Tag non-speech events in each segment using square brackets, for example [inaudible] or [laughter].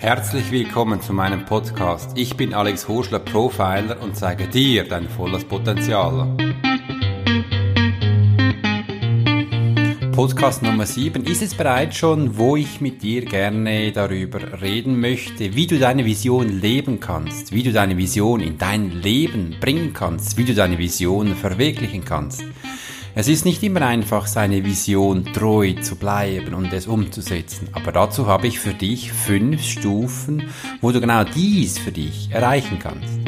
Herzlich willkommen zu meinem Podcast. Ich bin Alex Horschler, Profiler und zeige dir dein volles Potenzial. Podcast Nummer 7 ist es bereits schon, wo ich mit dir gerne darüber reden möchte, wie du deine Vision leben kannst, wie du deine Vision in dein Leben bringen kannst, wie du deine Vision verwirklichen kannst. Es ist nicht immer einfach, seine Vision treu zu bleiben und es umzusetzen, aber dazu habe ich für dich fünf Stufen, wo du genau dies für dich erreichen kannst.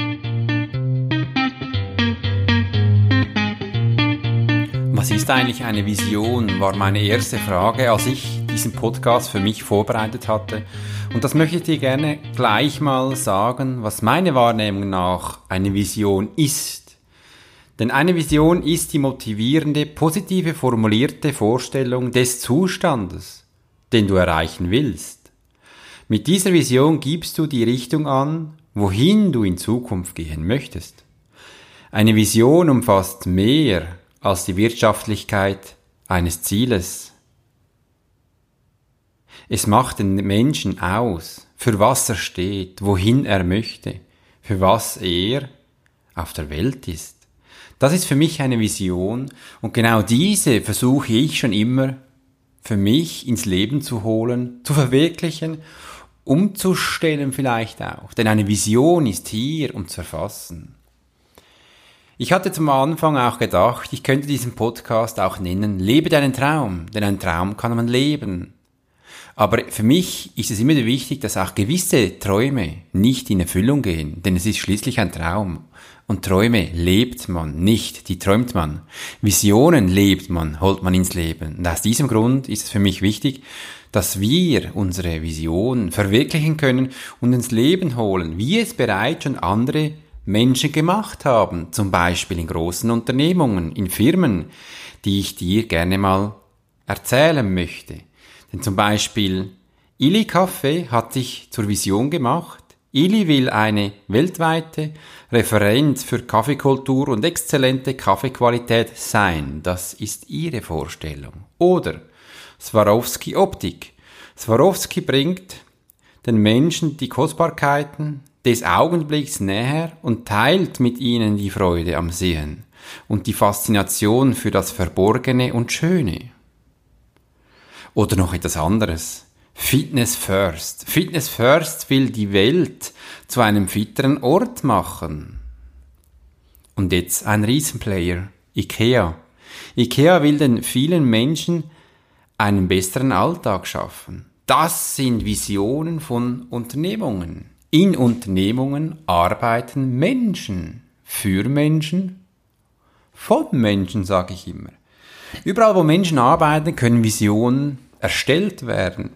Was ist eigentlich eine Vision, war meine erste Frage, als ich diesen Podcast für mich vorbereitet hatte. Und das möchte ich dir gerne gleich mal sagen, was meine Wahrnehmung nach eine Vision ist. Denn eine Vision ist die motivierende, positive formulierte Vorstellung des Zustandes, den du erreichen willst. Mit dieser Vision gibst du die Richtung an, wohin du in Zukunft gehen möchtest. Eine Vision umfasst mehr als die Wirtschaftlichkeit eines Zieles. Es macht den Menschen aus, für was er steht, wohin er möchte, für was er auf der Welt ist. Das ist für mich eine Vision und genau diese versuche ich schon immer für mich ins Leben zu holen, zu verwirklichen, umzustellen vielleicht auch. Denn eine Vision ist hier, um zu erfassen. Ich hatte zum Anfang auch gedacht, ich könnte diesen Podcast auch nennen, lebe deinen Traum, denn ein Traum kann man leben. Aber für mich ist es immer wichtig, dass auch gewisse Träume nicht in Erfüllung gehen, denn es ist schließlich ein Traum. Und Träume lebt man nicht, die träumt man. Visionen lebt man, holt man ins Leben. Und aus diesem Grund ist es für mich wichtig, dass wir unsere Vision verwirklichen können und ins Leben holen, wie es bereits schon andere Menschen gemacht haben, zum Beispiel in großen Unternehmungen, in Firmen, die ich dir gerne mal erzählen möchte. Denn zum Beispiel Ili Kaffee hat sich zur Vision gemacht. Ili will eine weltweite Referenz für Kaffeekultur und exzellente Kaffeequalität sein. Das ist ihre Vorstellung. Oder Swarovski Optik. Swarovski bringt den Menschen die Kostbarkeiten, des Augenblicks näher und teilt mit ihnen die Freude am Sehen und die Faszination für das Verborgene und Schöne. Oder noch etwas anderes. Fitness First. Fitness First will die Welt zu einem fitteren Ort machen. Und jetzt ein Riesenplayer. IKEA. IKEA will den vielen Menschen einen besseren Alltag schaffen. Das sind Visionen von Unternehmungen. In Unternehmungen arbeiten Menschen. Für Menschen. Von Menschen, sage ich immer. Überall, wo Menschen arbeiten, können Visionen erstellt werden.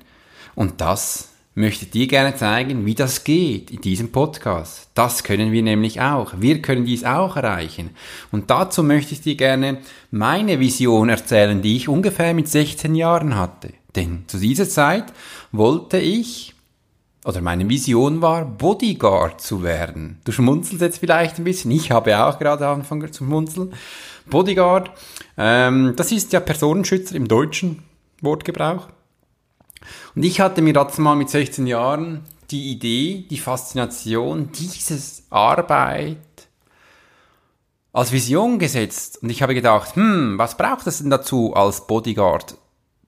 Und das möchte ich dir gerne zeigen, wie das geht in diesem Podcast. Das können wir nämlich auch. Wir können dies auch erreichen. Und dazu möchte ich dir gerne meine Vision erzählen, die ich ungefähr mit 16 Jahren hatte. Denn zu dieser Zeit wollte ich oder meine Vision war, Bodyguard zu werden. Du schmunzelst jetzt vielleicht ein bisschen. Ich habe auch gerade angefangen zu schmunzeln. Bodyguard, ähm, das ist ja Personenschützer im deutschen Wortgebrauch. Und ich hatte mir dazu mal mit 16 Jahren die Idee, die Faszination dieses Arbeit als Vision gesetzt. Und ich habe gedacht, hm, was braucht es denn dazu, als Bodyguard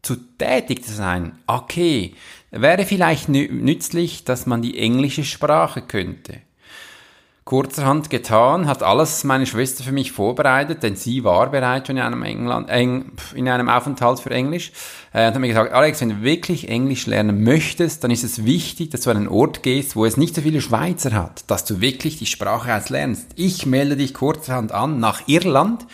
zu tätig zu sein? Okay, Wäre vielleicht nützlich, dass man die englische Sprache könnte. Kurzerhand getan, hat alles meine Schwester für mich vorbereitet, denn sie war bereits schon in einem, England, Eng, in einem Aufenthalt für Englisch. Äh, und hat mir gesagt, Alex, wenn du wirklich Englisch lernen möchtest, dann ist es wichtig, dass du an einen Ort gehst, wo es nicht so viele Schweizer hat, dass du wirklich die Sprache auslernst. Ich melde dich kurzerhand an, nach Irland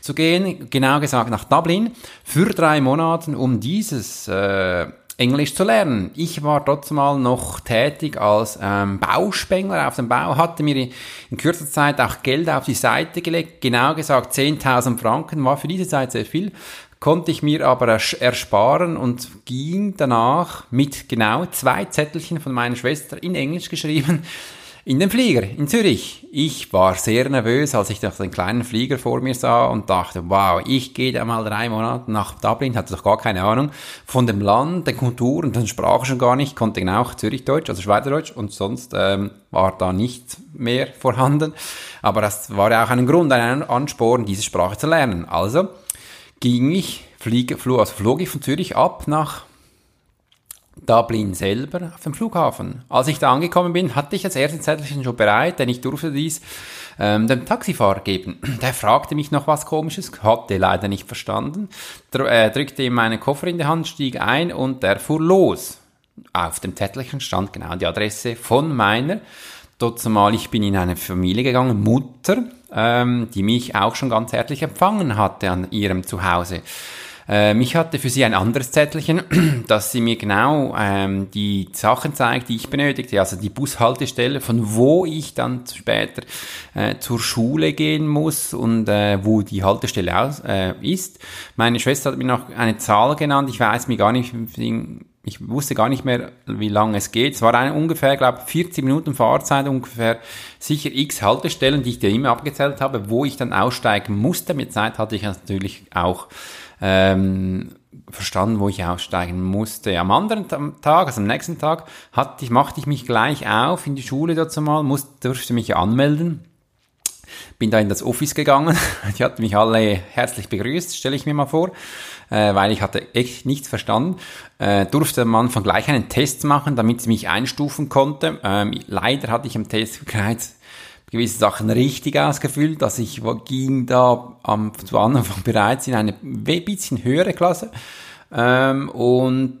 zu gehen, genau gesagt nach Dublin, für drei Monate, um dieses äh, Englisch zu lernen. Ich war dort mal noch tätig als ähm, Bauspengler auf dem Bau, hatte mir in kürzer Zeit auch Geld auf die Seite gelegt, genau gesagt 10.000 Franken, war für diese Zeit sehr viel, konnte ich mir aber ersparen und ging danach mit genau zwei Zettelchen von meiner Schwester in Englisch geschrieben in den Flieger in Zürich. Ich war sehr nervös, als ich den kleinen Flieger vor mir sah und dachte, wow, ich gehe da mal drei Monate nach Dublin, hatte doch gar keine Ahnung von dem Land, den Kulturen, den Sprachen schon gar nicht, konnte genau Zürichdeutsch, also Schweizerdeutsch und sonst ähm, war da nichts mehr vorhanden. Aber das war ja auch ein Grund, ein Ansporn, diese Sprache zu lernen. Also ging ich, fliege, flog, also flog ich von Zürich ab nach Dublin selber auf dem Flughafen. Als ich da angekommen bin, hatte ich das erste Zettelchen schon bereit, denn ich durfte dies ähm, dem Taxifahrer geben. Der fragte mich noch was Komisches, hatte leider nicht verstanden, dr äh, drückte ihm meinen Koffer in die Hand, stieg ein und der fuhr los. Auf dem Zettelchen stand genau die Adresse von meiner. Dort zumal ich bin in eine Familie gegangen, Mutter, ähm, die mich auch schon ganz herzlich empfangen hatte an ihrem Zuhause. Ähm, ich hatte für sie ein anderes Zettelchen, [clears throat] dass sie mir genau ähm, die Sachen zeigt, die ich benötigte, also die Bushaltestelle, von wo ich dann später äh, zur Schule gehen muss und äh, wo die Haltestelle aus, äh, ist. Meine Schwester hat mir noch eine Zahl genannt, ich weiß mir gar nicht, ich wusste gar nicht mehr, wie lange es geht. Es war eine ungefähr, glaube 40 Minuten Fahrzeit, ungefähr sicher x Haltestellen, die ich dir immer abgezählt habe, wo ich dann aussteigen musste. Mit Zeit hatte ich natürlich auch ähm, verstanden, wo ich aussteigen musste. Am anderen Tag, also am nächsten Tag, hatte ich, machte ich mich gleich auf in die Schule dazu mal, musste, durfte mich anmelden. Bin da in das Office gegangen. [laughs] Die hatten mich alle herzlich begrüßt, stelle ich mir mal vor, äh, weil ich hatte echt nichts verstanden. Äh, durfte am Anfang gleich einen Test machen, damit sie mich einstufen konnte. Ähm, leider hatte ich am Test bereits gewisse Sachen richtig ausgefüllt. dass ich ging da am, zu Anfang bereits in eine bisschen höhere Klasse. Ähm, und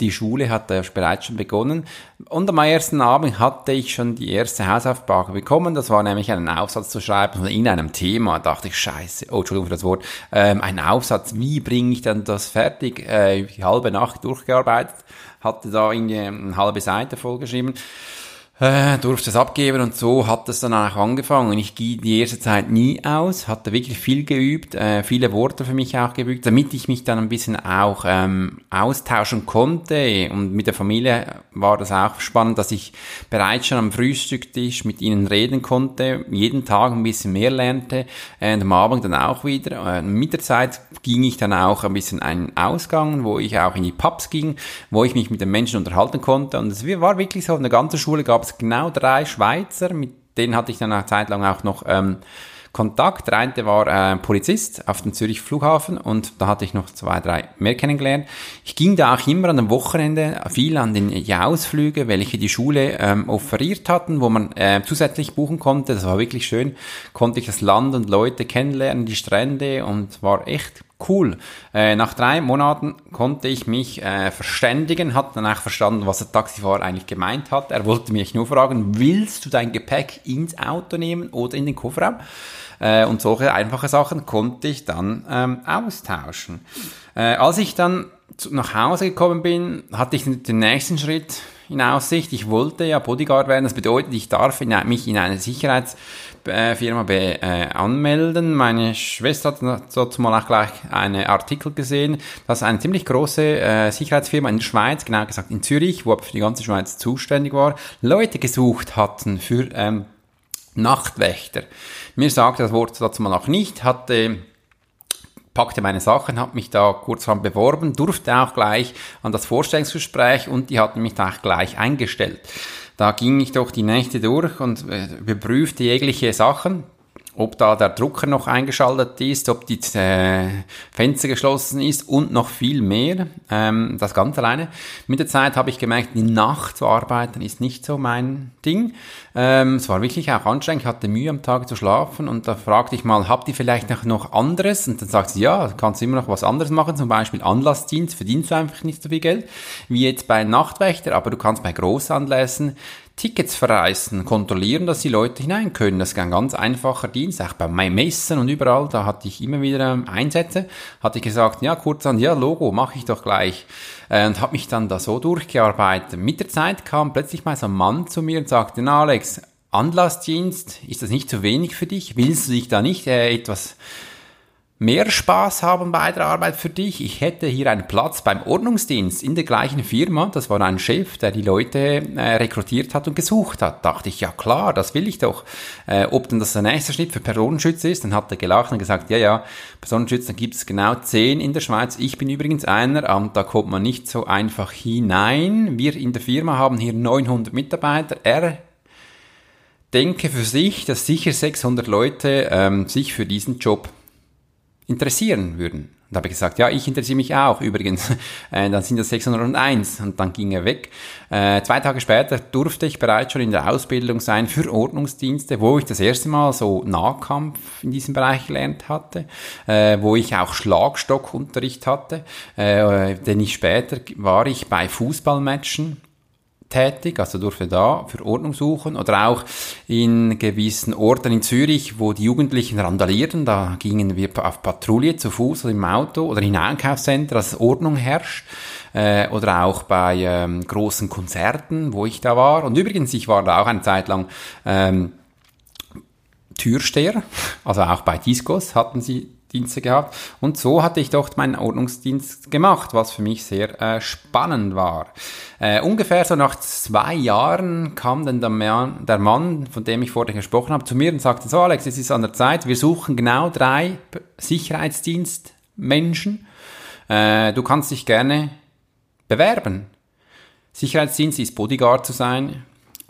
die Schule hat ja bereits schon begonnen. Und am ersten Abend hatte ich schon die erste Hausaufgabe bekommen. Das war nämlich einen Aufsatz zu schreiben in einem Thema. Da dachte ich, scheiße, oh, Entschuldigung für das Wort, ähm, ein Aufsatz, wie bringe ich denn das fertig? Äh, die halbe Nacht durchgearbeitet, hatte da irgendwie eine halbe Seite vollgeschrieben äh, durfte es abgeben und so hat es dann auch angefangen. Ich gehe die erste Zeit nie aus, hatte wirklich viel geübt, äh, viele Worte für mich auch geübt, damit ich mich dann ein bisschen auch ähm, austauschen konnte. Und mit der Familie war das auch spannend, dass ich bereits schon am Frühstücktisch mit ihnen reden konnte, jeden Tag ein bisschen mehr lernte äh, und am Abend dann auch wieder. Äh, mit der Zeit ging ich dann auch ein bisschen einen Ausgang, wo ich auch in die Pubs ging, wo ich mich mit den Menschen unterhalten konnte. Und es war wirklich so, in der ganzen Schule gab es genau drei Schweizer, mit denen hatte ich dann eine Zeit lang auch noch ähm, Kontakt. Der eine war äh, Polizist auf dem Zürich Flughafen und da hatte ich noch zwei, drei mehr kennengelernt. Ich ging da auch immer an dem Wochenende viel an den Ausflüge, welche die Schule ähm, offeriert hatten, wo man äh, zusätzlich buchen konnte. Das war wirklich schön. Konnte ich das Land und Leute kennenlernen, die Strände und war echt Cool. Äh, nach drei Monaten konnte ich mich äh, verständigen, hat dann auch verstanden, was der Taxifahrer eigentlich gemeint hat. Er wollte mich nur fragen, willst du dein Gepäck ins Auto nehmen oder in den Kofferraum? Äh, und solche einfache Sachen konnte ich dann ähm, austauschen. Äh, als ich dann zu, nach Hause gekommen bin, hatte ich den nächsten Schritt in Aussicht. Ich wollte ja Bodyguard werden. Das bedeutet, ich darf in, mich in eine Sicherheitsfirma be, äh, anmelden. Meine Schwester hat dazu mal auch gleich einen Artikel gesehen, dass eine ziemlich große äh, Sicherheitsfirma in der Schweiz, genau gesagt in Zürich, wo für die ganze Schweiz zuständig war, Leute gesucht hatten für ähm, Nachtwächter. Mir sagte das Wort dazu mal auch nicht, hatte packte meine Sachen, habe mich da kurzerhand beworben, durfte auch gleich an das Vorstellungsgespräch und die hatten mich da auch gleich eingestellt. Da ging ich doch die Nächte durch und äh, überprüfte jegliche Sachen, ob da der Drucker noch eingeschaltet ist, ob die äh, Fenster geschlossen ist und noch viel mehr. Ähm, das ganz alleine. Mit der Zeit habe ich gemerkt, die Nacht zu arbeiten ist nicht so mein Ding. Ähm, es war wirklich auch anstrengend. Ich hatte Mühe am Tag zu schlafen und da fragte ich mal, habt ihr vielleicht noch, noch anderes? Und dann sagt sie, ja, kannst du immer noch was anderes machen, zum Beispiel Anlassdienst, verdienst du einfach nicht so viel Geld wie jetzt bei Nachtwächter, aber du kannst bei Großanlässen Tickets verreißen, kontrollieren, dass die Leute hinein können. Das ist ein ganz einfacher Dienst, auch bei meinen Messen und überall, da hatte ich immer wieder ähm, Einsätze, hatte ich gesagt, ja, kurz an, ja, Logo, mache ich doch gleich. Äh, und habe mich dann da so durchgearbeitet. Mit der Zeit kam plötzlich mal so ein Mann zu mir und sagte, na Alex, Anlassdienst, ist das nicht zu wenig für dich? Willst du dich da nicht äh, etwas mehr Spaß haben bei der Arbeit für dich. Ich hätte hier einen Platz beim Ordnungsdienst in der gleichen Firma. Das war ein Chef, der die Leute äh, rekrutiert hat und gesucht hat. Dachte ich, ja klar, das will ich doch. Äh, ob denn das der nächste Schritt für Personenschutz ist, dann hat er gelacht und gesagt, ja, ja, Personenschutz, dann gibt es genau zehn in der Schweiz. Ich bin übrigens einer, und da kommt man nicht so einfach hinein. Wir in der Firma haben hier 900 Mitarbeiter. Er denke für sich, dass sicher 600 Leute ähm, sich für diesen Job interessieren würden. Und habe ich gesagt, ja, ich interessiere mich auch übrigens. [laughs] Äh, dann sind das 601 und dann ging er weg. Äh, zwei Tage später durfte ich bereits schon in der Ausbildung sein für Ordnungsdienste, wo ich das erste Mal so Nahkampf in diesem Bereich gelernt hatte, äh, wo ich auch Schlagstockunterricht hatte, äh, denn ich später war ich bei Fußballmatchen tätig, also durfte da für Ordnung suchen oder auch in gewissen Orten in Zürich, wo die Jugendlichen randalierten, da gingen wir auf Patrouille zu Fuß oder im Auto oder in Einkaufscenter, dass Ordnung herrscht äh, oder auch bei ähm, großen Konzerten, wo ich da war. Und übrigens, ich war da auch eine Zeit lang ähm, Türsteher, [laughs] also auch bei Discos hatten sie Dienste gehabt. Und so hatte ich dort meinen Ordnungsdienst gemacht, was für mich sehr äh, spannend war. Äh, ungefähr so nach zwei Jahren kam dann der Mann, der Mann, von dem ich vorhin gesprochen habe, zu mir und sagte, so Alex, es ist an der Zeit, wir suchen genau drei Sicherheitsdienstmenschen. Äh, du kannst dich gerne bewerben. Sicherheitsdienst ist Bodyguard zu sein,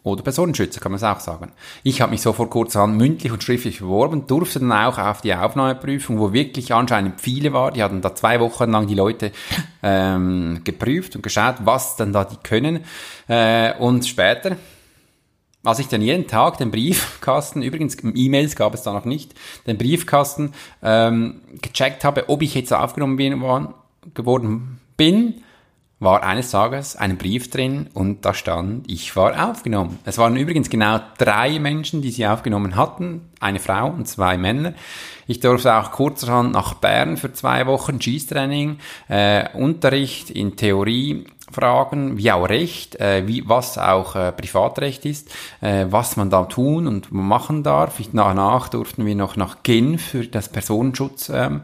oder Personenschützer, kann man es auch sagen. Ich habe mich so vor kurzerhand mündlich und schriftlich beworben, durfte dann auch auf die Aufnahmeprüfung, wo wirklich anscheinend viele war. Die hatten da zwei Wochen lang die Leute ähm, geprüft und geschaut, was dann da die können. Äh, und später, als ich dann jeden Tag den Briefkasten, übrigens E-Mails gab es da noch nicht, den Briefkasten ähm, gecheckt habe, ob ich jetzt aufgenommen bin, geworden bin, war eines Tages ein Brief drin und da stand, ich war aufgenommen. Es waren übrigens genau drei Menschen, die sie aufgenommen hatten, eine Frau und zwei Männer. Ich durfte auch kurzerhand nach Bern für zwei Wochen Schießtraining, äh, Unterricht in Theorie, Fragen, wie auch Recht, äh, wie, was auch äh, Privatrecht ist, äh, was man da tun und machen darf. Ich, danach durften wir noch nach Genf für das Personenschutz ähm,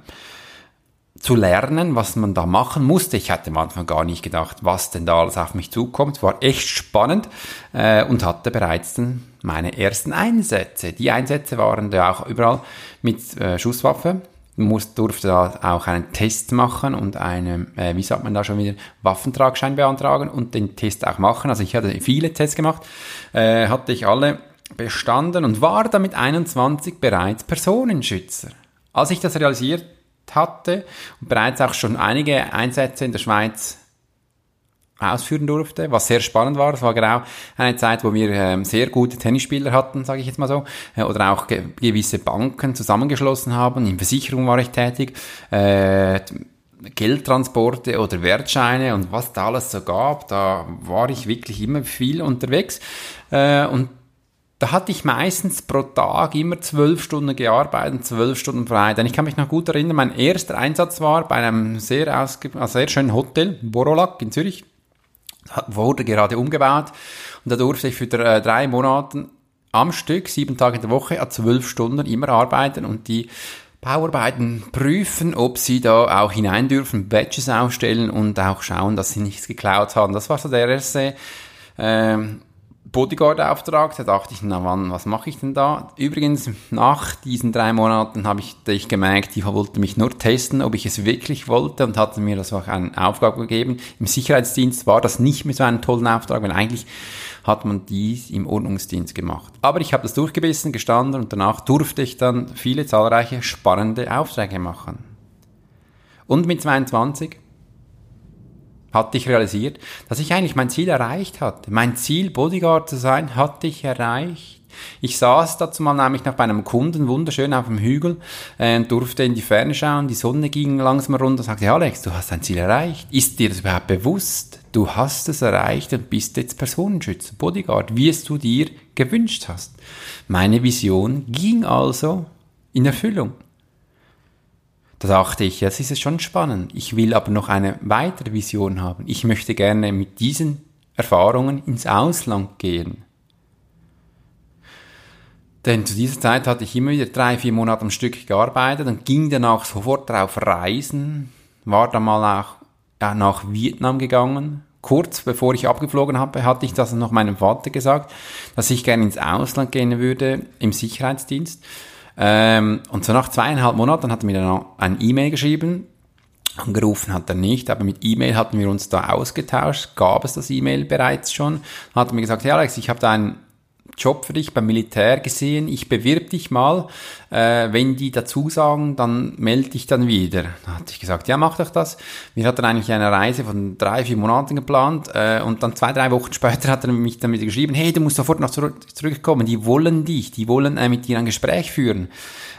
zu lernen, was man da machen musste. Ich hatte am Anfang gar nicht gedacht, was denn da alles auf mich zukommt. War echt spannend äh, und hatte bereits dann meine ersten Einsätze. Die Einsätze waren da auch überall mit äh, Schusswaffe. Muss, durfte da auch einen Test machen und einen, äh, wie sagt man da schon wieder, Waffentragschein beantragen und den Test auch machen. Also ich hatte viele Tests gemacht, äh, hatte ich alle bestanden und war damit 21 bereits Personenschützer. Als ich das realisiert hatte und bereits auch schon einige Einsätze in der Schweiz ausführen durfte, was sehr spannend war. Es war genau eine Zeit, wo wir ähm, sehr gute Tennisspieler hatten, sage ich jetzt mal so, äh, oder auch ge gewisse Banken zusammengeschlossen haben. In Versicherung war ich tätig. Äh, Geldtransporte oder Wertscheine und was da alles so gab, da war ich wirklich immer viel unterwegs. Äh, und da hatte ich meistens pro Tag immer zwölf Stunden gearbeitet, zwölf Stunden frei. Denn ich kann mich noch gut erinnern, mein erster Einsatz war bei einem sehr, ausge also sehr schönen Hotel, Borolak in Zürich. Wurde gerade umgebaut und da durfte ich für drei Monate am Stück, sieben Tage in der Woche, a zwölf Stunden immer arbeiten und die Bauarbeiten prüfen, ob sie da auch hinein dürfen, Badges aufstellen und auch schauen, dass sie nichts geklaut haben. Das war so der erste ähm, Bodyguard-Auftrag, da dachte ich, na wann, was mache ich denn da? Übrigens, nach diesen drei Monaten habe ich, ich gemerkt, die wollte mich nur testen, ob ich es wirklich wollte und hatte mir das auch eine Aufgabe gegeben. Im Sicherheitsdienst war das nicht mehr so einen tollen Auftrag, weil eigentlich hat man dies im Ordnungsdienst gemacht. Aber ich habe das durchgebissen, gestanden und danach durfte ich dann viele zahlreiche spannende Aufträge machen. Und mit 22 hatte ich realisiert, dass ich eigentlich mein Ziel erreicht hatte. Mein Ziel, Bodyguard zu sein, hatte ich erreicht. Ich saß dazu mal nämlich noch bei einem Kunden, wunderschön auf dem Hügel, äh, und durfte in die Ferne schauen, die Sonne ging langsam runter, sagte, Alex, du hast dein Ziel erreicht. Ist dir das überhaupt bewusst? Du hast es erreicht und bist jetzt Personenschützer, Bodyguard, wie es du dir gewünscht hast. Meine Vision ging also in Erfüllung. Da dachte ich, jetzt ist es schon spannend. Ich will aber noch eine weitere Vision haben. Ich möchte gerne mit diesen Erfahrungen ins Ausland gehen. denn zu dieser Zeit hatte ich immer wieder drei, vier Monate am Stück gearbeitet und ging danach sofort drauf reisen, war dann mal auch nach Vietnam gegangen. Kurz bevor ich abgeflogen habe, hatte ich das noch meinem Vater gesagt, dass ich gerne ins Ausland gehen würde im Sicherheitsdienst. Ähm, und so nach zweieinhalb Monaten hat er mir dann ein E-Mail geschrieben, Angerufen hat er nicht, aber mit E-Mail hatten wir uns da ausgetauscht, gab es das E-Mail bereits schon. Hat er mir gesagt, ja Alex, ich habe da einen Job für dich beim Militär gesehen, ich bewirb dich mal, äh, wenn die dazu sagen, dann melde dich dann wieder. Da hatte ich gesagt, ja, mach doch das. Wir hatten eigentlich eine Reise von drei, vier Monaten geplant äh, und dann zwei, drei Wochen [laughs] später hat er mich dann wieder geschrieben, hey, du musst sofort noch zurück, zurückkommen, die wollen dich, die wollen äh, mit dir ein Gespräch führen.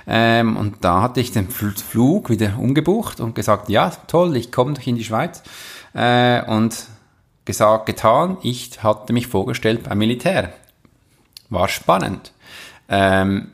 Ähm, und da hatte ich den Flug wieder umgebucht und gesagt, ja, toll, ich komme doch in die Schweiz. Äh, und gesagt, getan, ich hatte mich vorgestellt beim Militär war spannend. Ähm,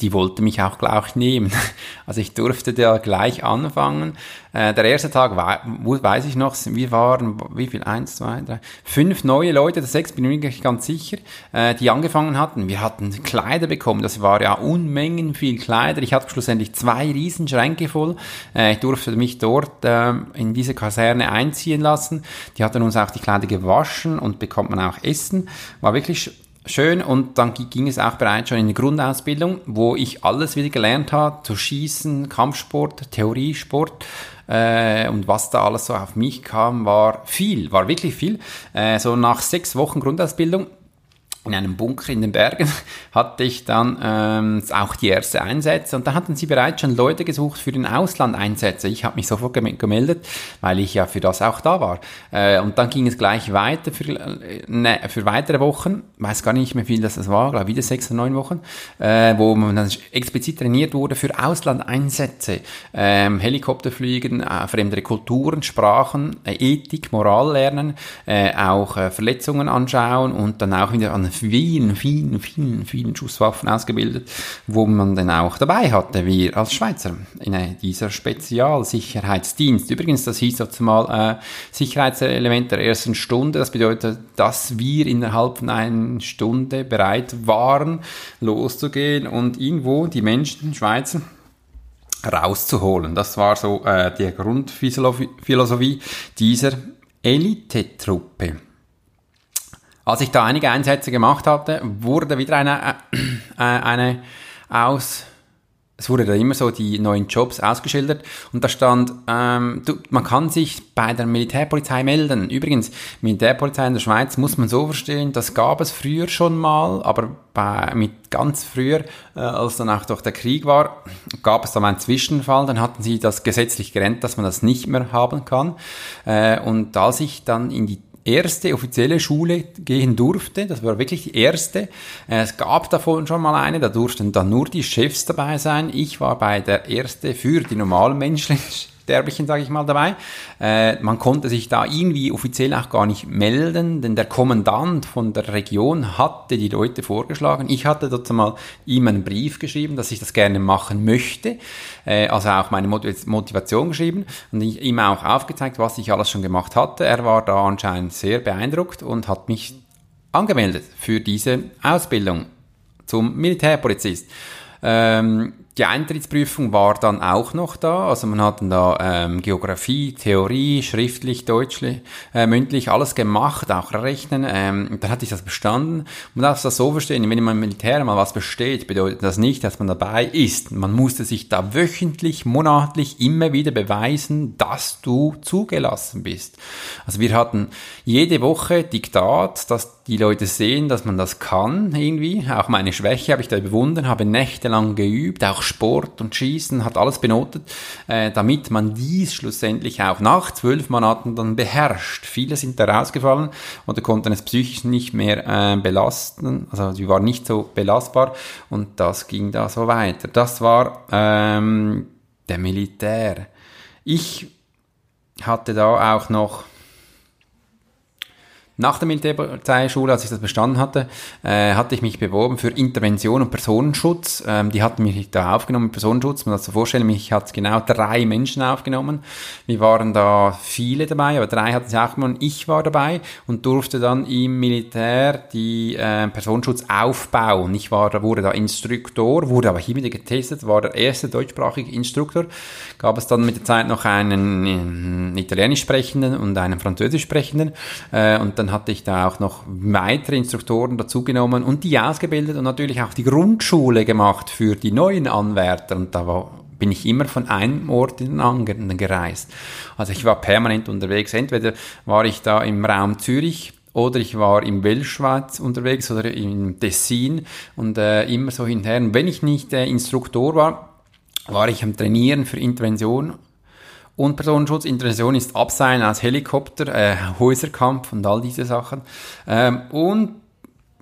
die wollte mich auch gleich nehmen. [laughs] Also ich durfte da gleich anfangen. Äh, der erste Tag war, weiß ich noch, wir waren, wie viel? Eins, zwei, drei, fünf neue Leute, das sechs bin ich mir ganz sicher, äh, die angefangen hatten. Wir hatten Kleider bekommen, das war ja Unmengen viel Kleider. Ich hatte schlussendlich zwei Riesenschränke voll. Äh, ich durfte mich dort äh, in diese Kaserne einziehen lassen. Die hatten uns auch die Kleider gewaschen und bekommt man auch Essen. War wirklich schön und dann ging es auch bereits schon in die Grundausbildung, wo ich alles wieder gelernt habe, zu schießen, Kampfsport, Theoriesport äh, und was da alles so auf mich kam, war viel, war wirklich viel. Äh, so nach sechs Wochen Grundausbildung in einem Bunker in den Bergen [laughs] hatte ich dann ähm, auch die erste Einsätze und da hatten sie bereits schon Leute gesucht für den Auslandeinsätze. Ich habe mich sofort gemeldet, weil ich ja für das auch da war. Äh, und dann ging es gleich weiter für, äh, ne, für weitere Wochen, weiß gar nicht mehr viel das war, glaube wieder sechs oder neun Wochen, äh, wo man dann explizit trainiert wurde für Auslandeinsätze, ähm, Helikopterfliegen, äh, fremde Kulturen, Sprachen, äh, Ethik, Moral lernen, äh, auch Verletzungen anschauen und dann auch wieder an vielen, vielen, vielen, vielen Schusswaffen ausgebildet, wo man dann auch dabei hatte, wir als Schweizer, in dieser Spezialsicherheitsdienst. Übrigens, das hieß jetzt mal äh, Sicherheitselement der ersten Stunde. Das bedeutet, dass wir innerhalb von einer Stunde bereit waren, loszugehen und irgendwo die Menschen, Schweizer, rauszuholen. Das war so äh, die Grundphilosophie dieser Elitetruppe. Als ich da einige Einsätze gemacht hatte, wurde wieder eine, äh, eine aus, es wurde da immer so die neuen Jobs ausgeschildert und da stand, ähm, du, man kann sich bei der Militärpolizei melden. Übrigens, Militärpolizei in der Schweiz muss man so verstehen, das gab es früher schon mal, aber bei, mit ganz früher, äh, als dann auch durch der Krieg war, gab es dann einen Zwischenfall, dann hatten sie das gesetzlich gerennt, dass man das nicht mehr haben kann. Äh, und als ich dann in die erste offizielle Schule gehen durfte. Das war wirklich die erste. Äh, es gab davon schon mal eine, da durften dann nur die Chefs dabei sein. Ich war bei der erste für die normalen Menschen Sterblichen, sage ich mal, dabei. Äh, man konnte sich da irgendwie offiziell auch gar nicht melden, denn der Kommandant von der Region hatte die Leute vorgeschlagen. Ich hatte dazu mal ihm einen Brief geschrieben, dass ich das gerne machen möchte, äh, also auch meine Motivation geschrieben und ich, ihm auch aufgezeigt, was ich alles schon gemacht hatte. Er war da anscheinend sehr beeindruckt und hat mich angemeldet für diese Ausbildung zum Militärpolizist. Ähm, die Eintrittsprüfung war dann auch noch da. Also man hatten da ähm, Geografie, Theorie, schriftlich, deutschlich, äh, mündlich, alles gemacht, auch Rechnen. Ähm, dann hatte ich das bestanden. Man darf das so verstehen, wenn man im Militär mal was besteht, bedeutet das nicht, dass man dabei ist. Man musste sich da wöchentlich, monatlich immer wieder beweisen, dass du zugelassen bist. Also wir hatten jede Woche Diktat, dass die Leute sehen, dass man das kann irgendwie. Auch meine Schwäche habe ich da bewundert, habe nächtelang geübt, auch Sport und Schießen, hat alles benotet, äh, damit man dies schlussendlich auch nach zwölf Monaten dann beherrscht. Viele sind da rausgefallen oder konnten es psychisch nicht mehr äh, belasten, also sie waren nicht so belastbar und das ging da so weiter. Das war ähm, der Militär. Ich hatte da auch noch nach der Militärpolizeischule, als ich das bestanden hatte, äh, hatte ich mich beworben für Intervention und Personenschutz. Ähm, die hatten mich da aufgenommen Personenschutz. Man muss sich vorstellen, mich hat genau drei Menschen aufgenommen. Wir waren da viele dabei, aber drei hatten sie aufgenommen. Ich war dabei und durfte dann im Militär die äh, Personenschutz aufbauen. Ich war, wurde da Instruktor, wurde aber hier wieder getestet, war der erste deutschsprachige Instruktor. Gab es dann mit der Zeit noch einen äh, italienisch sprechenden und einen französisch sprechenden. Äh, und dann hatte ich da auch noch weitere Instruktoren dazugenommen und die ausgebildet und natürlich auch die Grundschule gemacht für die neuen Anwärter. Und da war, bin ich immer von einem Ort in den anderen gereist. Also ich war permanent unterwegs. Entweder war ich da im Raum Zürich oder ich war im Welschweiz unterwegs oder im Tessin und äh, immer so hinterher. Und wenn ich nicht äh, Instruktor war, war ich am Trainieren für Intervention und Personenschutz. Intervention ist Abseilen aus Helikopter, äh, Häuserkampf und all diese Sachen. Ähm, und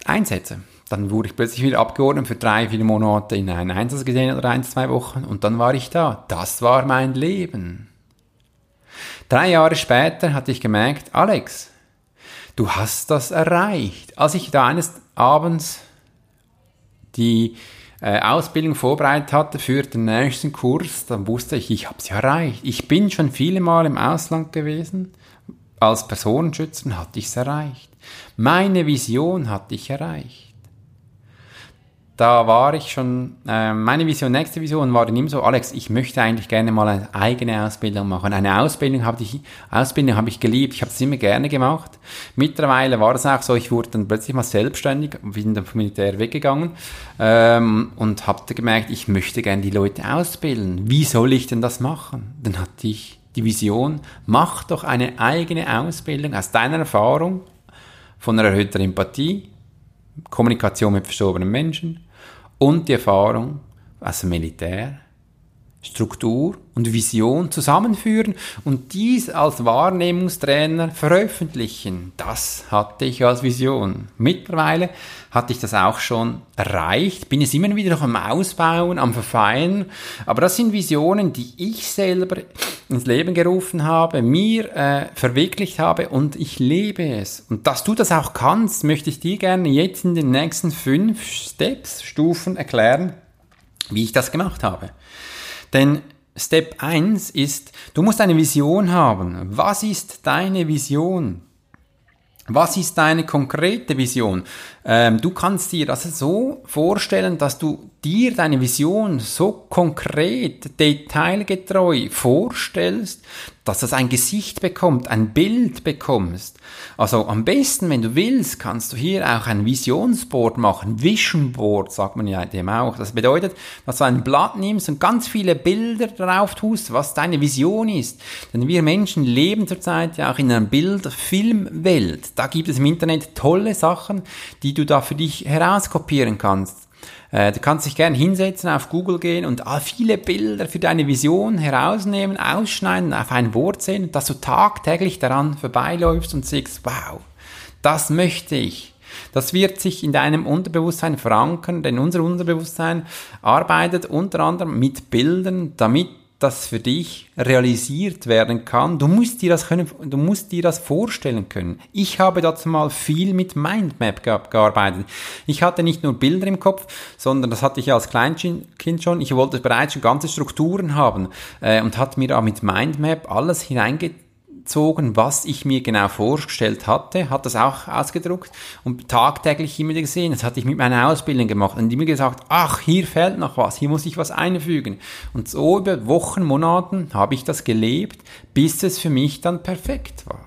Einsätze. Dann wurde ich plötzlich wieder abgeordnet für drei, vier Monate in einen Einsatz gesehen oder ein, zwei Wochen und dann war ich da. Das war mein Leben. Drei Jahre später hatte ich gemerkt, Alex, du hast das erreicht. Als ich da eines Abends die äh, Ausbildung vorbereitet hatte für den nächsten Kurs, dann wusste ich, ich habe es erreicht. Ich bin schon viele Mal im Ausland gewesen. Als Personenschützer hatte ich es erreicht. Meine Vision hatte ich erreicht da war ich schon, äh, meine Vision, nächste Vision war dann immer so, Alex, ich möchte eigentlich gerne mal eine eigene Ausbildung machen. Eine Ausbildung habe ich, Ausbildung habe ich geliebt, ich habe es immer gerne gemacht. Mittlerweile war es auch so, ich wurde dann plötzlich mal selbstständig, bin dann vom Militär weggegangen ähm, und habe gemerkt, ich möchte gerne die Leute ausbilden. Wie soll ich denn das machen? Dann hatte ich die Vision, mach doch eine eigene Ausbildung aus deiner Erfahrung von erhöhter Empathie, Kommunikation mit verstorbenen Menschen, und die Erfahrung aus dem Militär, Struktur und Vision zusammenführen und dies als Wahrnehmungstrainer veröffentlichen. Das hatte ich als Vision. Mittlerweile hatte ich das auch schon erreicht, bin jetzt immer wieder noch am Ausbauen, am Verfeinern, aber das sind Visionen, die ich selber ins Leben gerufen habe, mir äh, verwirklicht habe und ich lebe es. Und dass du das auch kannst, möchte ich dir gerne jetzt in den nächsten fünf Steps, Stufen erklären, wie ich das gemacht habe. Denn Step 1 ist, du musst eine Vision haben. Was ist deine Vision? Was ist deine konkrete Vision? Ähm, du kannst dir das so vorstellen, dass du dir deine Vision so konkret, detailgetreu vorstellst, dass das ein Gesicht bekommt, ein Bild bekommst. Also am besten, wenn du willst, kannst du hier auch ein Visionsboard machen. Vision Board sagt man ja dem auch. Das bedeutet, dass du ein Blatt nimmst und ganz viele Bilder darauf tust, was deine Vision ist. Denn wir Menschen leben zurzeit ja auch in einer Bild-Filmwelt. Da gibt es im Internet tolle Sachen, die du da für dich herauskopieren kannst. Äh, du kannst dich gerne hinsetzen, auf Google gehen und viele Bilder für deine Vision herausnehmen, ausschneiden, auf ein Wort sehen, dass du tagtäglich daran vorbeiläufst und siehst, wow, das möchte ich. Das wird sich in deinem Unterbewusstsein verankern, denn unser Unterbewusstsein arbeitet unter anderem mit Bildern, damit das für dich realisiert werden kann. Du musst dir das können, du musst dir das vorstellen können. Ich habe dazu mal viel mit Mindmap gearbeitet. Ich hatte nicht nur Bilder im Kopf, sondern das hatte ich als Kleinkind schon. Ich wollte bereits schon ganze Strukturen haben äh, und hat mir da mit Mindmap alles hineingetan gezogen, was ich mir genau vorgestellt hatte, hat das auch ausgedruckt und tagtäglich immer gesehen. Das hatte ich mit meiner Ausbildung gemacht und immer gesagt, ach, hier fehlt noch was, hier muss ich was einfügen. Und so über Wochen, Monaten habe ich das gelebt, bis es für mich dann perfekt war.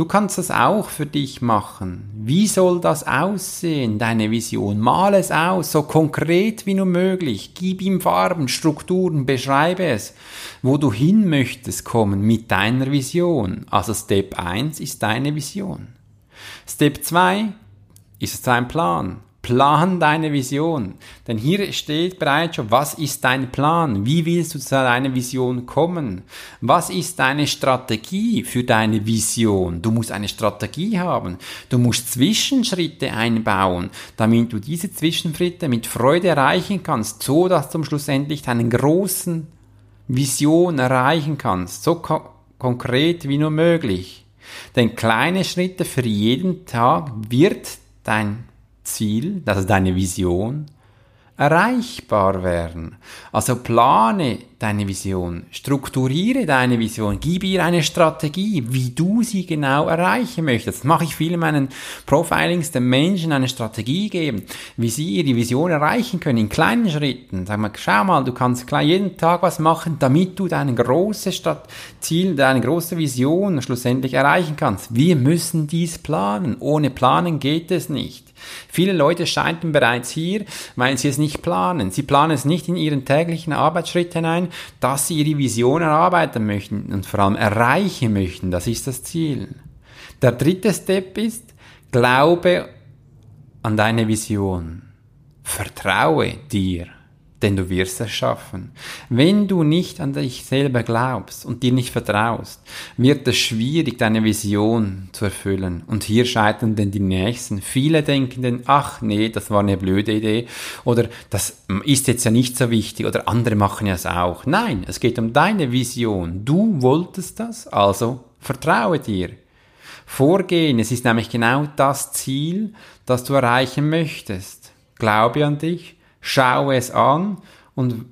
Du kannst das auch für dich machen. Wie soll das aussehen, deine Vision? Mal es aus, so konkret wie nur möglich. Gib ihm Farben, Strukturen, beschreibe es, wo du hin möchtest kommen mit deiner Vision. Also Step 1 ist deine Vision. Step 2 ist dein Plan. Plan deine Vision. Denn hier steht bereits schon, was ist dein Plan? Wie willst du zu deiner Vision kommen? Was ist deine Strategie für deine Vision? Du musst eine Strategie haben. Du musst Zwischenschritte einbauen, damit du diese Zwischenschritte mit Freude erreichen kannst, so dass du schlussendlich deinen großen Vision erreichen kannst. So ko konkret wie nur möglich. Denn kleine Schritte für jeden Tag wird dein Ziel, das ist deine Vision, erreichbar werden. Also plane deine Vision, strukturiere deine Vision, gib ihr eine Strategie, wie du sie genau erreichen möchtest. Das mache ich viel in meinen Profilings, den Menschen eine Strategie geben, wie sie ihre Vision erreichen können, in kleinen Schritten. Sag mal, schau mal, du kannst jeden Tag was machen, damit du deine große Stadt Ziel, deine große Vision schlussendlich erreichen kannst. Wir müssen dies planen. Ohne Planen geht es nicht. Viele Leute scheitern bereits hier, weil sie es nicht planen. Sie planen es nicht in ihren täglichen Arbeitsschritt hinein, dass sie ihre Vision erarbeiten möchten und vor allem erreichen möchten. Das ist das Ziel. Der dritte Step ist, glaube an deine Vision. Vertraue dir denn du wirst es schaffen. Wenn du nicht an dich selber glaubst und dir nicht vertraust, wird es schwierig, deine Vision zu erfüllen. Und hier scheitern denn die Nächsten. Viele denken denn, ach nee, das war eine blöde Idee oder das ist jetzt ja nicht so wichtig oder andere machen es auch. Nein, es geht um deine Vision. Du wolltest das, also vertraue dir. Vorgehen, es ist nämlich genau das Ziel, das du erreichen möchtest. Glaube an dich Schau es an und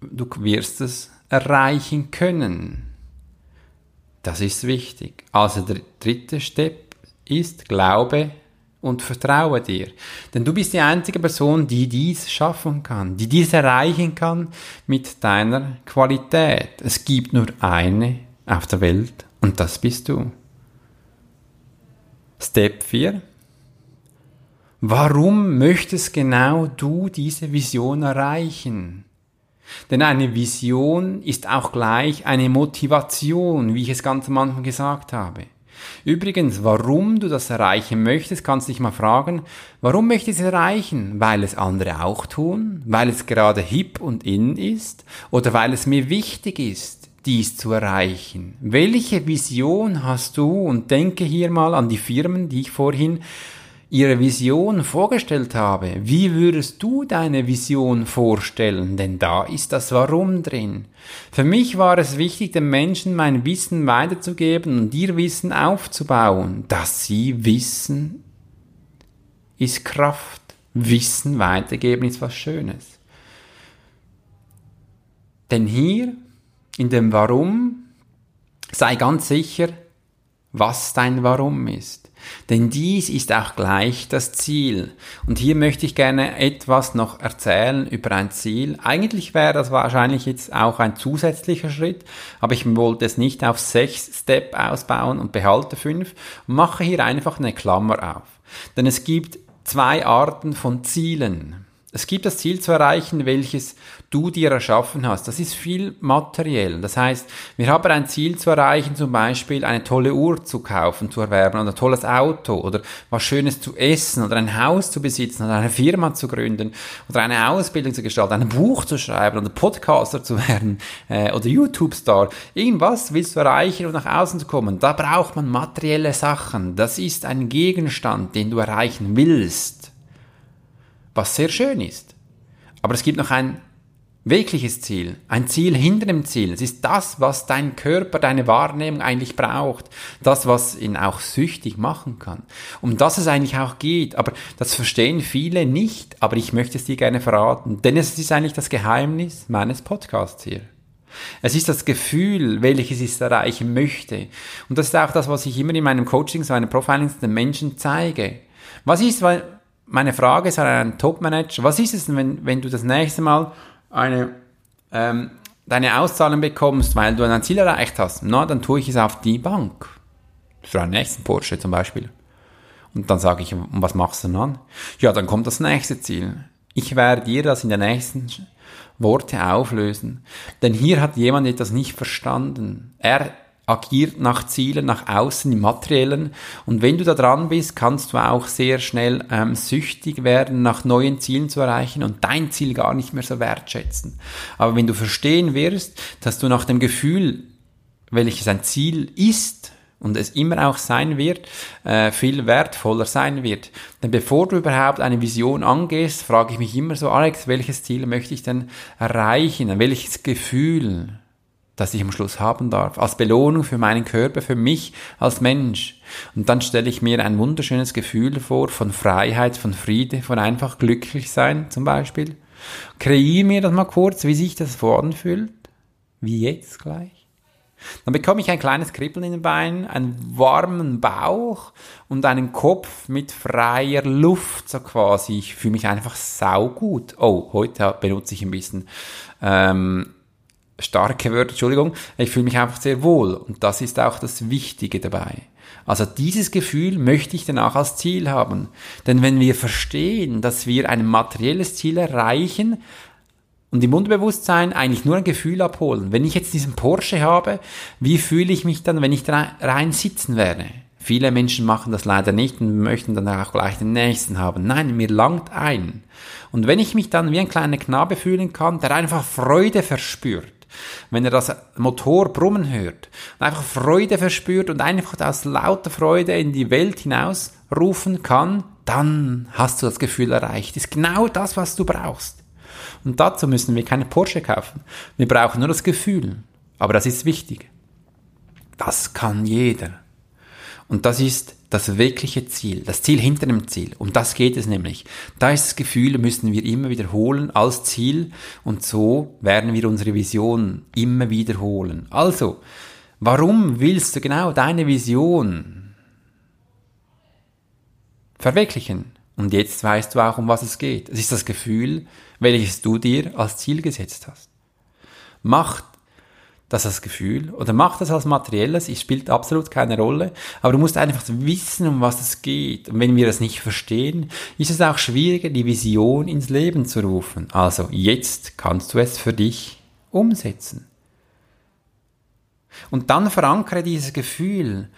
du wirst es erreichen können. Das ist wichtig. Also der dritte Step ist Glaube und vertraue dir. Denn du bist die einzige Person, die dies schaffen kann, die dies erreichen kann mit deiner Qualität. Es gibt nur eine auf der Welt und das bist du. Step 4. Warum möchtest genau du diese Vision erreichen? Denn eine Vision ist auch gleich eine Motivation, wie ich es ganz am Anfang gesagt habe. Übrigens, warum du das erreichen möchtest, kannst du dich mal fragen, warum möchtest du es erreichen? Weil es andere auch tun? Weil es gerade hip und in ist? Oder weil es mir wichtig ist, dies zu erreichen? Welche Vision hast du? Und denke hier mal an die Firmen, die ich vorhin ihre Vision vorgestellt habe, wie würdest du deine Vision vorstellen? Denn da ist das Warum drin. Für mich war es wichtig, den Menschen mein Wissen weiterzugeben und ihr Wissen aufzubauen. Dass sie wissen, ist Kraft. Wissen weitergeben ist was Schönes. Denn hier, in dem Warum, sei ganz sicher, was dein Warum ist. Denn dies ist auch gleich das Ziel. Und hier möchte ich gerne etwas noch erzählen über ein Ziel. Eigentlich wäre das wahrscheinlich jetzt auch ein zusätzlicher Schritt, aber ich wollte es nicht auf sechs Step ausbauen und behalte fünf mache hier einfach eine Klammer auf. Denn es gibt zwei Arten von Zielen. Es gibt das Ziel zu erreichen, welches du dir erschaffen hast. Das ist viel materiell. Das heißt, wir haben ein Ziel zu erreichen, zum Beispiel eine tolle Uhr zu kaufen, zu erwerben oder ein tolles Auto oder was Schönes zu essen oder ein Haus zu besitzen oder eine Firma zu gründen oder eine Ausbildung zu gestalten, ein Buch zu schreiben oder Podcaster zu werden äh, oder YouTube-Star. Irgendwas willst du erreichen, um nach außen zu kommen. Da braucht man materielle Sachen. Das ist ein Gegenstand, den du erreichen willst was sehr schön ist. Aber es gibt noch ein wirkliches Ziel, ein Ziel hinter dem Ziel. Es ist das, was dein Körper, deine Wahrnehmung eigentlich braucht, das, was ihn auch süchtig machen kann. Um das es eigentlich auch geht, aber das verstehen viele nicht, aber ich möchte es dir gerne verraten, denn es ist eigentlich das Geheimnis meines Podcasts hier. Es ist das Gefühl, welches ich erreichen möchte. Und das ist auch das, was ich immer in meinem Coaching, so einem Profiling den Menschen zeige. Was ist, weil meine Frage ist an einen Top-Manager, was ist es wenn, wenn du das nächste Mal eine, ähm, deine Auszahlung bekommst, weil du ein Ziel erreicht hast? Na, dann tue ich es auf die Bank. Für einen nächsten Porsche zum Beispiel. Und dann sage ich, und was machst du dann? Ja, dann kommt das nächste Ziel. Ich werde dir das in den nächsten Worte auflösen. Denn hier hat jemand etwas nicht verstanden. Er agiert nach Zielen, nach außen im Materiellen. Und wenn du da dran bist, kannst du auch sehr schnell ähm, süchtig werden, nach neuen Zielen zu erreichen und dein Ziel gar nicht mehr so wertschätzen. Aber wenn du verstehen wirst, dass du nach dem Gefühl, welches ein Ziel ist, und es immer auch sein wird, äh, viel wertvoller sein wird. Denn bevor du überhaupt eine Vision angehst, frage ich mich immer so, Alex, welches Ziel möchte ich denn erreichen? Welches Gefühl? Das ich am Schluss haben darf, als Belohnung für meinen Körper, für mich als Mensch. Und dann stelle ich mir ein wunderschönes Gefühl vor von Freiheit, von Friede, von einfach glücklich sein zum Beispiel. Kreiere mir das mal kurz, wie sich das voranfühlt, wie jetzt gleich. Dann bekomme ich ein kleines Kribbeln in den Beinen, einen warmen Bauch und einen Kopf mit freier Luft, so quasi. Ich fühle mich einfach saugut. Oh, heute benutze ich ein bisschen ähm, starke Wörter, Entschuldigung. Ich fühle mich einfach sehr wohl und das ist auch das Wichtige dabei. Also dieses Gefühl möchte ich danach als Ziel haben. Denn wenn wir verstehen, dass wir ein materielles Ziel erreichen, und im Unterbewusstsein eigentlich nur ein Gefühl abholen. Wenn ich jetzt diesen Porsche habe, wie fühle ich mich dann, wenn ich da rein sitzen werde? Viele Menschen machen das leider nicht und möchten dann auch gleich den nächsten haben. Nein, mir langt ein. Und wenn ich mich dann wie ein kleiner Knabe fühlen kann, der einfach Freude verspürt, wenn er das Motor brummen hört und einfach Freude verspürt und einfach aus lauter Freude in die Welt hinaus rufen kann, dann hast du das Gefühl erreicht. Ist genau das, was du brauchst. Und dazu müssen wir keine Porsche kaufen. Wir brauchen nur das Gefühl. Aber das ist wichtig. Das kann jeder. Und das ist das wirkliche Ziel, das Ziel hinter dem Ziel. Um das geht es nämlich. Da ist das Gefühl, müssen wir immer wiederholen als Ziel und so werden wir unsere Vision immer wiederholen. Also, warum willst du genau deine Vision verwirklichen? Und jetzt weißt du auch, um was es geht. Es ist das Gefühl, welches du dir als Ziel gesetzt hast. Macht das als Gefühl oder macht das als materielles, es spielt absolut keine Rolle, aber du musst einfach wissen, um was es geht. Und wenn wir das nicht verstehen, ist es auch schwieriger, die Vision ins Leben zu rufen. Also jetzt kannst du es für dich umsetzen. Und dann verankere dieses Gefühl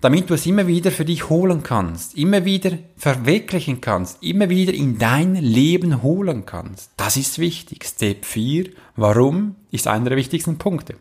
damit du es immer wieder für dich holen kannst, immer wieder verwirklichen kannst, immer wieder in dein Leben holen kannst. Das ist wichtig. Step 4, warum, ist einer der wichtigsten Punkte.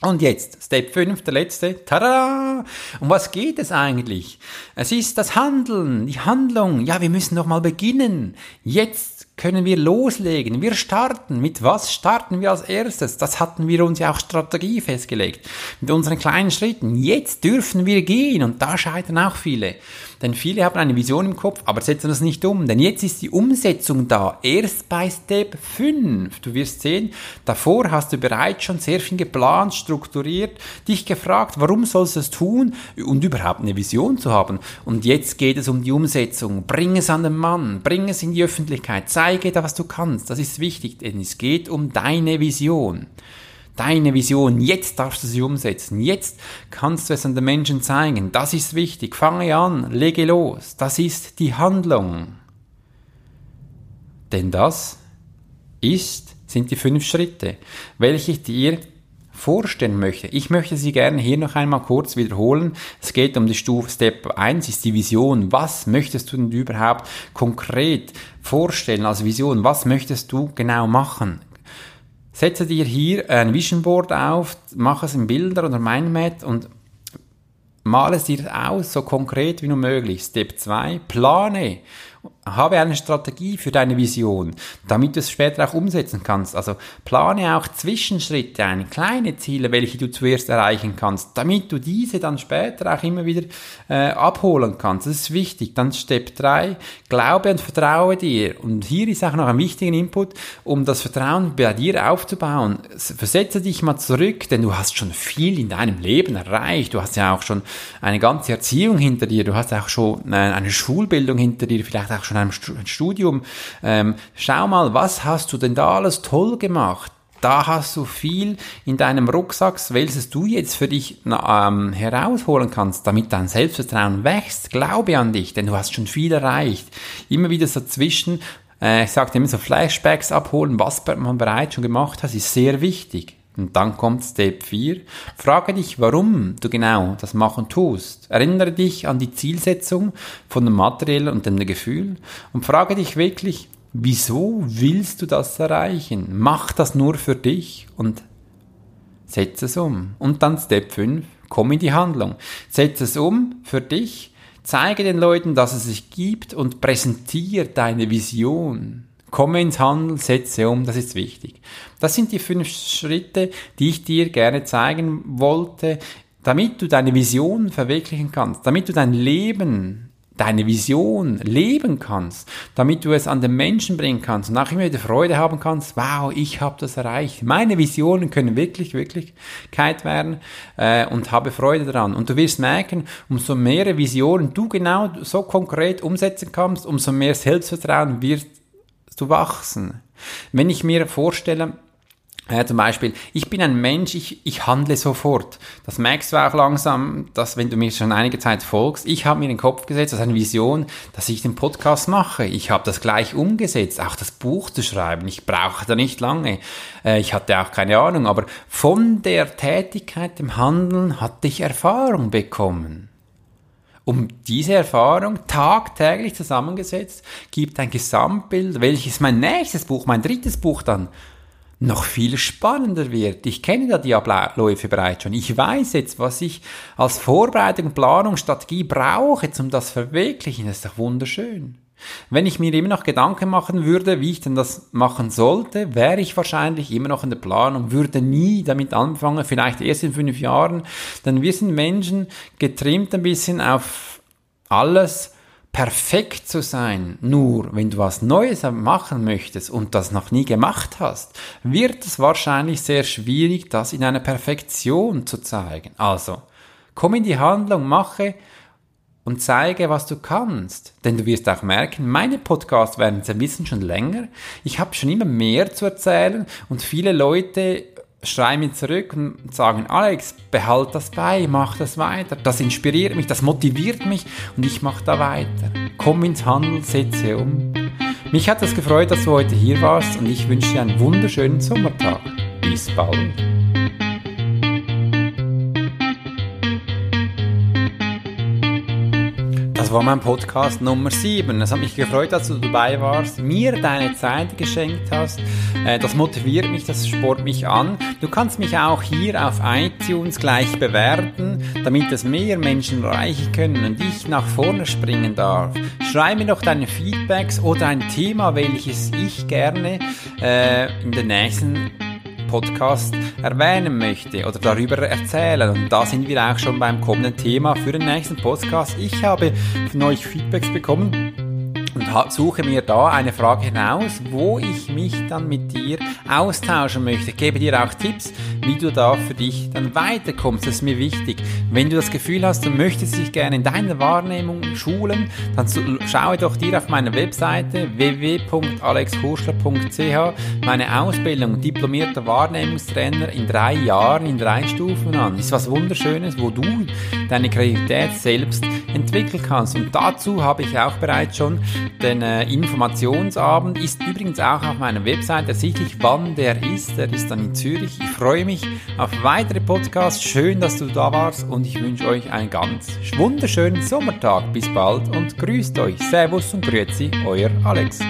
Und jetzt, Step 5, der letzte. Tada! Um was geht es eigentlich? Es ist das Handeln, die Handlung. Ja, wir müssen noch mal beginnen. Jetzt können wir loslegen. Wir starten. Mit was starten wir als erstes? Das hatten wir uns ja auch Strategie festgelegt. Mit unseren kleinen Schritten. Jetzt dürfen wir gehen. Und da scheitern auch viele. Denn viele haben eine Vision im Kopf, aber setzen das nicht um. Denn jetzt ist die Umsetzung da. Erst bei Step 5. Du wirst sehen, davor hast du bereits schon sehr viel geplant, strukturiert, dich gefragt, warum sollst du es tun und überhaupt eine Vision zu haben. Und jetzt geht es um die Umsetzung. Bring es an den Mann, bring es in die Öffentlichkeit, zeige da, was du kannst. Das ist wichtig, denn es geht um deine Vision deine Vision, jetzt darfst du sie umsetzen, jetzt kannst du es an den Menschen zeigen, das ist wichtig, fange an, lege los, das ist die Handlung. Denn das ist, sind die fünf Schritte, welche ich dir vorstellen möchte. Ich möchte sie gerne hier noch einmal kurz wiederholen. Es geht um die Stufe Step 1, ist die Vision. Was möchtest du denn überhaupt konkret vorstellen als Vision? Was möchtest du genau machen? Setze dir hier ein Vision Board auf, mach es in Bilder oder Mindmap und male es dir aus, so konkret wie nur möglich. Step 2, plane habe eine Strategie für deine Vision, damit du es später auch umsetzen kannst. Also plane auch Zwischenschritte ein, kleine Ziele, welche du zuerst erreichen kannst, damit du diese dann später auch immer wieder äh, abholen kannst. Das ist wichtig. Dann Step 3, glaube und vertraue dir. Und hier ist auch noch ein wichtiger Input, um das Vertrauen bei dir aufzubauen. Versetze dich mal zurück, denn du hast schon viel in deinem Leben erreicht. Du hast ja auch schon eine ganze Erziehung hinter dir, du hast auch schon äh, eine Schulbildung hinter dir, vielleicht auch schon ein Studium. Ähm, schau mal, was hast du denn da alles toll gemacht? Da hast du viel in deinem Rucksack, welches du jetzt für dich ähm, herausholen kannst, damit dein Selbstvertrauen wächst. Glaube an dich, denn du hast schon viel erreicht. Immer wieder so zwischen, äh, ich sagte immer so Flashbacks abholen, was man bereits schon gemacht hat, ist sehr wichtig. Und dann kommt Step 4. Frage dich, warum du genau das machen tust. Erinnere dich an die Zielsetzung von dem Materiellen und dem Gefühl und frage dich wirklich, wieso willst du das erreichen? Mach das nur für dich und setze es um. Und dann Step 5, komm in die Handlung. Setze es um für dich, zeige den Leuten, dass es sich gibt und präsentiere deine Vision Komme ins Handeln, setze um, das ist wichtig. Das sind die fünf Schritte, die ich dir gerne zeigen wollte, damit du deine Vision verwirklichen kannst, damit du dein Leben deine Vision leben kannst, damit du es an den Menschen bringen kannst und auch immer wieder Freude haben kannst, wow, ich habe das erreicht. Meine Visionen können wirklich Wirklichkeit werden äh, und habe Freude daran. Und du wirst merken, umso mehr Visionen du genau so konkret umsetzen kannst, umso mehr Selbstvertrauen wirst du wachsen. Wenn ich mir vorstelle, ja, zum Beispiel, ich bin ein Mensch, ich, ich handle sofort. Das merkst du auch langsam, dass wenn du mir schon einige Zeit folgst, ich habe mir den Kopf gesetzt, das ist eine Vision, dass ich den Podcast mache. Ich habe das gleich umgesetzt, auch das Buch zu schreiben. Ich brauche da nicht lange. Äh, ich hatte auch keine Ahnung, aber von der Tätigkeit, dem Handeln, hatte ich Erfahrung bekommen. Um diese Erfahrung tagtäglich zusammengesetzt, gibt ein Gesamtbild, welches mein nächstes Buch, mein drittes Buch dann noch viel spannender wird. Ich kenne da die Abläufe bereits schon. Ich weiß jetzt, was ich als Vorbereitung, Planung, Strategie brauche, um das verwirklichen. Das ist doch wunderschön. Wenn ich mir immer noch Gedanken machen würde, wie ich denn das machen sollte, wäre ich wahrscheinlich immer noch in der Planung, würde nie damit anfangen, vielleicht erst in fünf Jahren. Denn wir sind Menschen getrimmt ein bisschen auf alles, perfekt zu sein, nur wenn du was Neues machen möchtest und das noch nie gemacht hast, wird es wahrscheinlich sehr schwierig, das in einer Perfektion zu zeigen. Also, komm in die Handlung, mache und zeige, was du kannst. Denn du wirst auch merken, meine Podcasts werden sie wissen schon länger. Ich habe schon immer mehr zu erzählen und viele Leute schreiben mir zurück und sagen, Alex, behalt das bei, mach das weiter. Das inspiriert mich, das motiviert mich und ich mache da weiter. Komm ins Handel, setze um. Mich hat es gefreut, dass du heute hier warst und ich wünsche dir einen wunderschönen Sommertag. Bis bald. Das war mein Podcast Nummer 7. Es hat mich gefreut, dass du dabei warst, mir deine Zeit geschenkt hast. Äh, das motiviert mich, das spornt mich an. Du kannst mich auch hier auf iTunes gleich bewerten, damit es mehr Menschen erreichen können und ich nach vorne springen darf. Schreib mir doch deine Feedbacks oder ein Thema, welches ich gerne äh, in den nächsten Podcast erwähnen möchte oder darüber erzählen. Und da sind wir auch schon beim kommenden Thema für den nächsten Podcast. Ich habe von euch Feedbacks bekommen und suche mir da eine Frage hinaus, wo ich mich dann mit dir austauschen möchte. Ich gebe dir auch Tipps, wie du da für dich dann weiterkommst. Das ist mir wichtig. Wenn du das Gefühl hast, du möchtest dich gerne in deiner Wahrnehmung schulen, dann schaue doch dir auf meiner Webseite www.alexhurschler.ch meine Ausbildung diplomierter Wahrnehmungstrainer in drei Jahren, in drei Stufen an. Ist was Wunderschönes, wo du deine Kreativität selbst entwickeln kannst. Und dazu habe ich auch bereits schon den äh, Informationsabend. Ist übrigens auch auf meiner Website ersichtlich, wann der ist. Der ist dann in Zürich. Ich freue mich auf weitere Podcasts. Schön, dass du da warst und ich wünsche euch einen ganz wunderschönen Sommertag. Bis bald und grüßt euch. Servus und Grüezi, euer Alex.